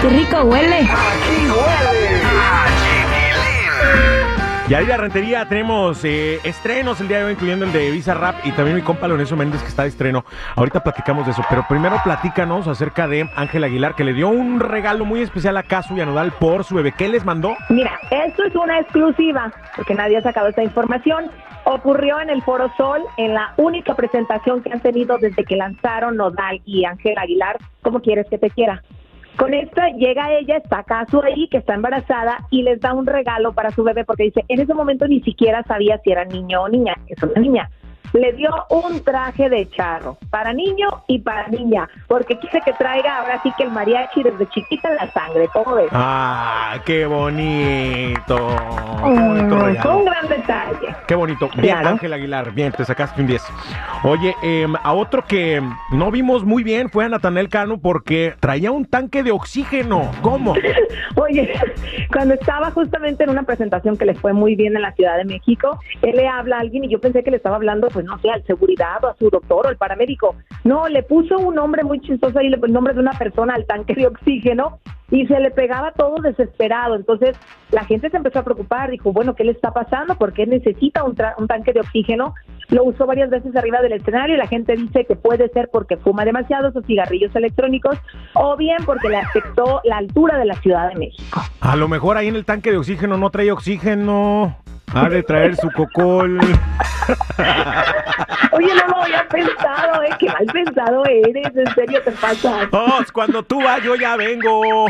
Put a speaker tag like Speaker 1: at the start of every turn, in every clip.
Speaker 1: qué rico huele.
Speaker 2: Aquí huele a
Speaker 3: Y ahí la rentería tenemos eh, estrenos el día de hoy, incluyendo el de Visa Rap y también mi compa Lorenzo Méndez que está de estreno. Ahorita platicamos de eso, pero primero platícanos acerca de Ángel Aguilar que le dio un regalo muy especial a Casu y a Nodal por su bebé. ¿Qué les mandó?
Speaker 4: Mira, esto es una exclusiva, porque nadie ha sacado esta información. Ocurrió en el Foro Sol, en la única presentación que han tenido desde que lanzaron Nodal y Ángel Aguilar, ¿Cómo quieres que te quiera? Con esta llega ella, está Casu ahí, que está embarazada, y les da un regalo para su bebé, porque dice, en ese momento ni siquiera sabía si era niño o niña, es una niña le dio un traje de charro para niño y para niña, porque quiere que traiga ahora sí que el mariachi desde chiquita en la sangre, ¿cómo ves?
Speaker 3: Ah, qué bonito.
Speaker 4: Mm, un gran detalle.
Speaker 3: Qué bonito. Bien,
Speaker 4: Claro.
Speaker 3: Ángel Aguilar, bien, te sacaste un 10. Oye, em, a otro que no vimos muy bien fue a Natanel Cano porque traía un tanque de oxígeno. ¿Cómo?
Speaker 4: Oye, cuando estaba justamente en una presentación que le fue muy bien en la Ciudad de México, él le habla a alguien y yo pensé que le estaba hablando, pues no sé, al seguridad o a su doctor o al paramédico. No, le puso un nombre muy chistoso ahí, el nombre de una persona al tanque de oxígeno y se le pegaba todo desesperado. Entonces la gente se empezó a preocupar, dijo, bueno, ¿qué le está pasando? ¿Por qué necesita un, tra- un tanque de oxígeno? Lo usó varias veces arriba del escenario y la gente dice que puede ser porque fuma demasiado esos cigarrillos electrónicos o bien porque le afectó la altura de la Ciudad de México.
Speaker 3: A lo mejor ahí en el tanque de oxígeno no trae oxígeno. Ha de traer su cocol.
Speaker 4: Oye, no lo había pensado, ¿eh? Qué mal pensado eres, en serio te pasa.
Speaker 3: Oh, cuando tú vas, yo ya vengo.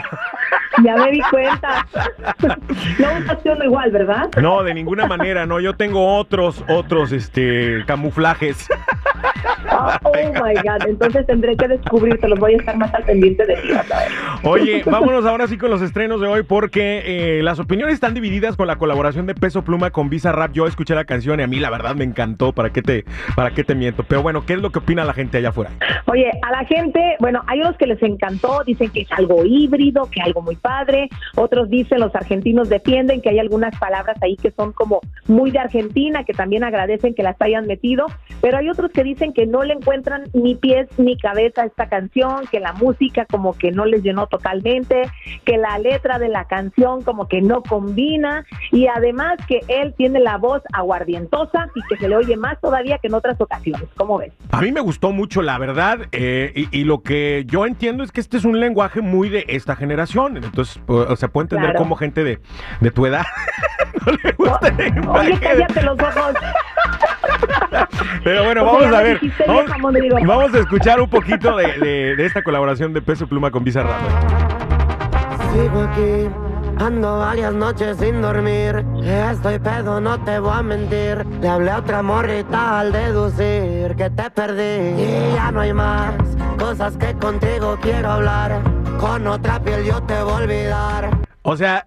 Speaker 4: Ya me di cuenta. No usaste uno igual, ¿verdad?
Speaker 3: No, de ninguna manera, no. Yo tengo otros, otros, este, camuflajes.
Speaker 4: Oh, oh my God, entonces tendré que descubrirte, los voy a estar más al pendiente de ti.
Speaker 3: Oye, vámonos ahora sí con los estrenos de hoy porque eh, las opiniones están divididas con la colaboración de Peso Pluma con Visa Rap. Yo escuché la canción y a mí la verdad me encantó. ¿Para qué te, para qué te miento? Pero bueno, ¿qué es lo que opina la gente allá afuera?
Speaker 4: Oye, a la gente, bueno, hay unos que les encantó, dicen que es algo híbrido, que algo muy padre, otros dicen, los argentinos defienden que hay algunas palabras ahí que son como muy de Argentina, que también agradecen que las hayan metido, pero hay otros que dicen que no le encuentran ni pies ni cabeza a esta canción, que la música como que no les llenó totalmente, que la letra de la canción como que no combina y además que él tiene la voz aguardientosa y que se le oye más todavía que en otras ocasiones. ¿Cómo ves?
Speaker 3: A mí me gustó mucho, la verdad, eh, y, y lo que yo entiendo es que este es un lenguaje muy de esta generación. Entonces, o sea, puede entender
Speaker 4: Claro.
Speaker 3: como gente de, de tu edad no le gusta el
Speaker 4: Oye, cállate los ojos.
Speaker 3: Pero bueno, vamos a ver. Vamos, vamos a escuchar un poquito de, de- de esta colaboración de Peso Pluma con Visa Rap.
Speaker 5: Sigo aquí, ando varias noches sin dormir. Estoy pedo, no te voy a mentir. Le hablé a otra morrita al deducir que te perdí. Y ya no hay más cosas que contigo quiero hablar. Con otra piel yo te voy a olvidar.
Speaker 3: O sea,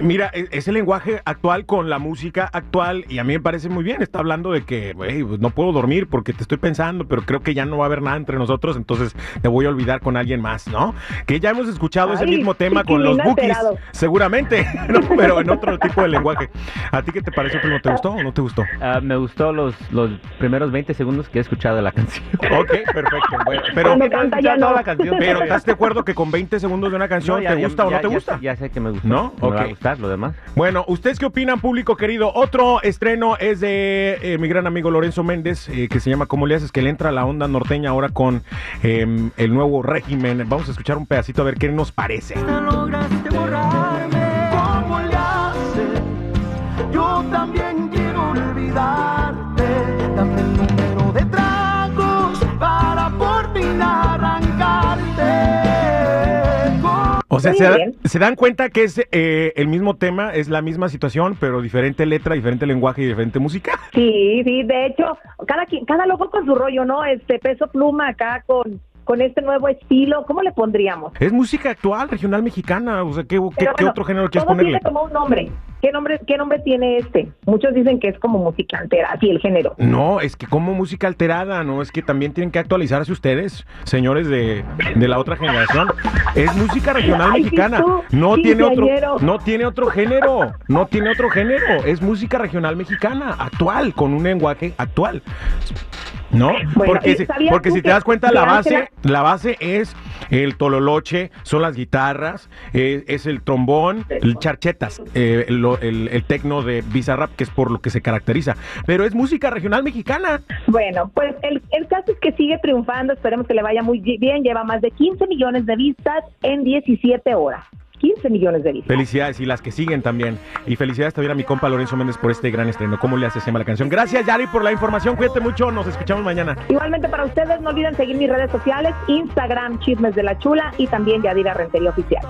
Speaker 3: mira, e- es el lenguaje actual con la música actual y a mí me parece muy bien. Está hablando de que güey, pues no puedo dormir porque te estoy pensando, pero creo que ya no va a haber nada entre nosotros, entonces te voy a olvidar con alguien más, ¿no? Que ya hemos escuchado ese mismo tema con los bookies, seguramente, ¿no? pero en otro tipo de lenguaje. ¿A ti qué te pareció, primo? ¿Te gustó o no te gustó?
Speaker 6: Ah, me gustó los, los primeros 20 segundos que he escuchado de la canción.
Speaker 3: Ok, perfecto. Bueno, pero,
Speaker 4: Cuando canta ya
Speaker 6: toda
Speaker 4: no.
Speaker 6: la canción.
Speaker 3: pero ¿estás de acuerdo que con 20 segundos de una canción
Speaker 6: No, ya-
Speaker 3: te
Speaker 6: ya-
Speaker 3: gusta o no
Speaker 6: ya-
Speaker 3: te gusta?
Speaker 6: sé- Ya sé que me gusta.
Speaker 3: ¿No?
Speaker 6: Me
Speaker 3: Ok.
Speaker 6: Lo demás.
Speaker 3: Bueno, ¿ustedes qué opinan, público querido? Otro estreno es de eh, mi gran amigo Lorenzo Méndez, eh, que se llama ¿Cómo le haces? Que le entra a la onda norteña ahora con eh, el nuevo régimen. Vamos a escuchar un pedacito a ver qué nos parece. Sea, se, da- se dan cuenta que es eh, el mismo tema, es la misma situación, pero diferente letra, diferente lenguaje y diferente música.
Speaker 4: Sí, sí, de hecho, cada cada loco con su rollo, ¿no? Este peso pluma acá con, con este nuevo estilo, ¿cómo le pondríamos?
Speaker 3: Es música actual, regional mexicana. O sea, ¿qué, otro género quieres
Speaker 4: todo
Speaker 3: ponerle?
Speaker 4: tiene como un nombre. ¿Qué nombre, ¿Qué nombre tiene este? Muchos dicen que es como música altera, así el género.
Speaker 3: No, es que como música alterada, ¿no? Es que también tienen que actualizarse ustedes, señores de, de la otra generación. Es música regional
Speaker 4: Ay, sí,
Speaker 3: mexicana.
Speaker 4: tú,
Speaker 3: No tiene otro, no tiene otro género. No tiene otro género. Es música regional mexicana, actual, con un lenguaje actual. ¿No?
Speaker 4: Bueno,
Speaker 3: porque
Speaker 4: ¿y
Speaker 3: si, porque si te das cuenta, la base, la base es el tololoche, son las guitarras, eh, es el trombón, el charchetas, eh, lo- el, el tecno de Bizarrap, que es por lo que se caracteriza. Pero es música regional mexicana.
Speaker 4: Bueno, pues el, el caso es que sigue triunfando, esperemos que le vaya muy bien, lleva más de 15 millones de vistas en 17 horas. 15 millones de vistas.
Speaker 3: Felicidades y las que siguen también. Y felicidades también a mi compa Lorenzo Méndez por este gran estreno. ¿Cómo le hace se llama la canción? Gracias, Yari, por la información. Cuídate mucho. Nos escuchamos mañana.
Speaker 4: Igualmente para ustedes, no olviden seguir mis redes sociales, Instagram, Chismes de la Chula y también Yadira Rentería Oficial.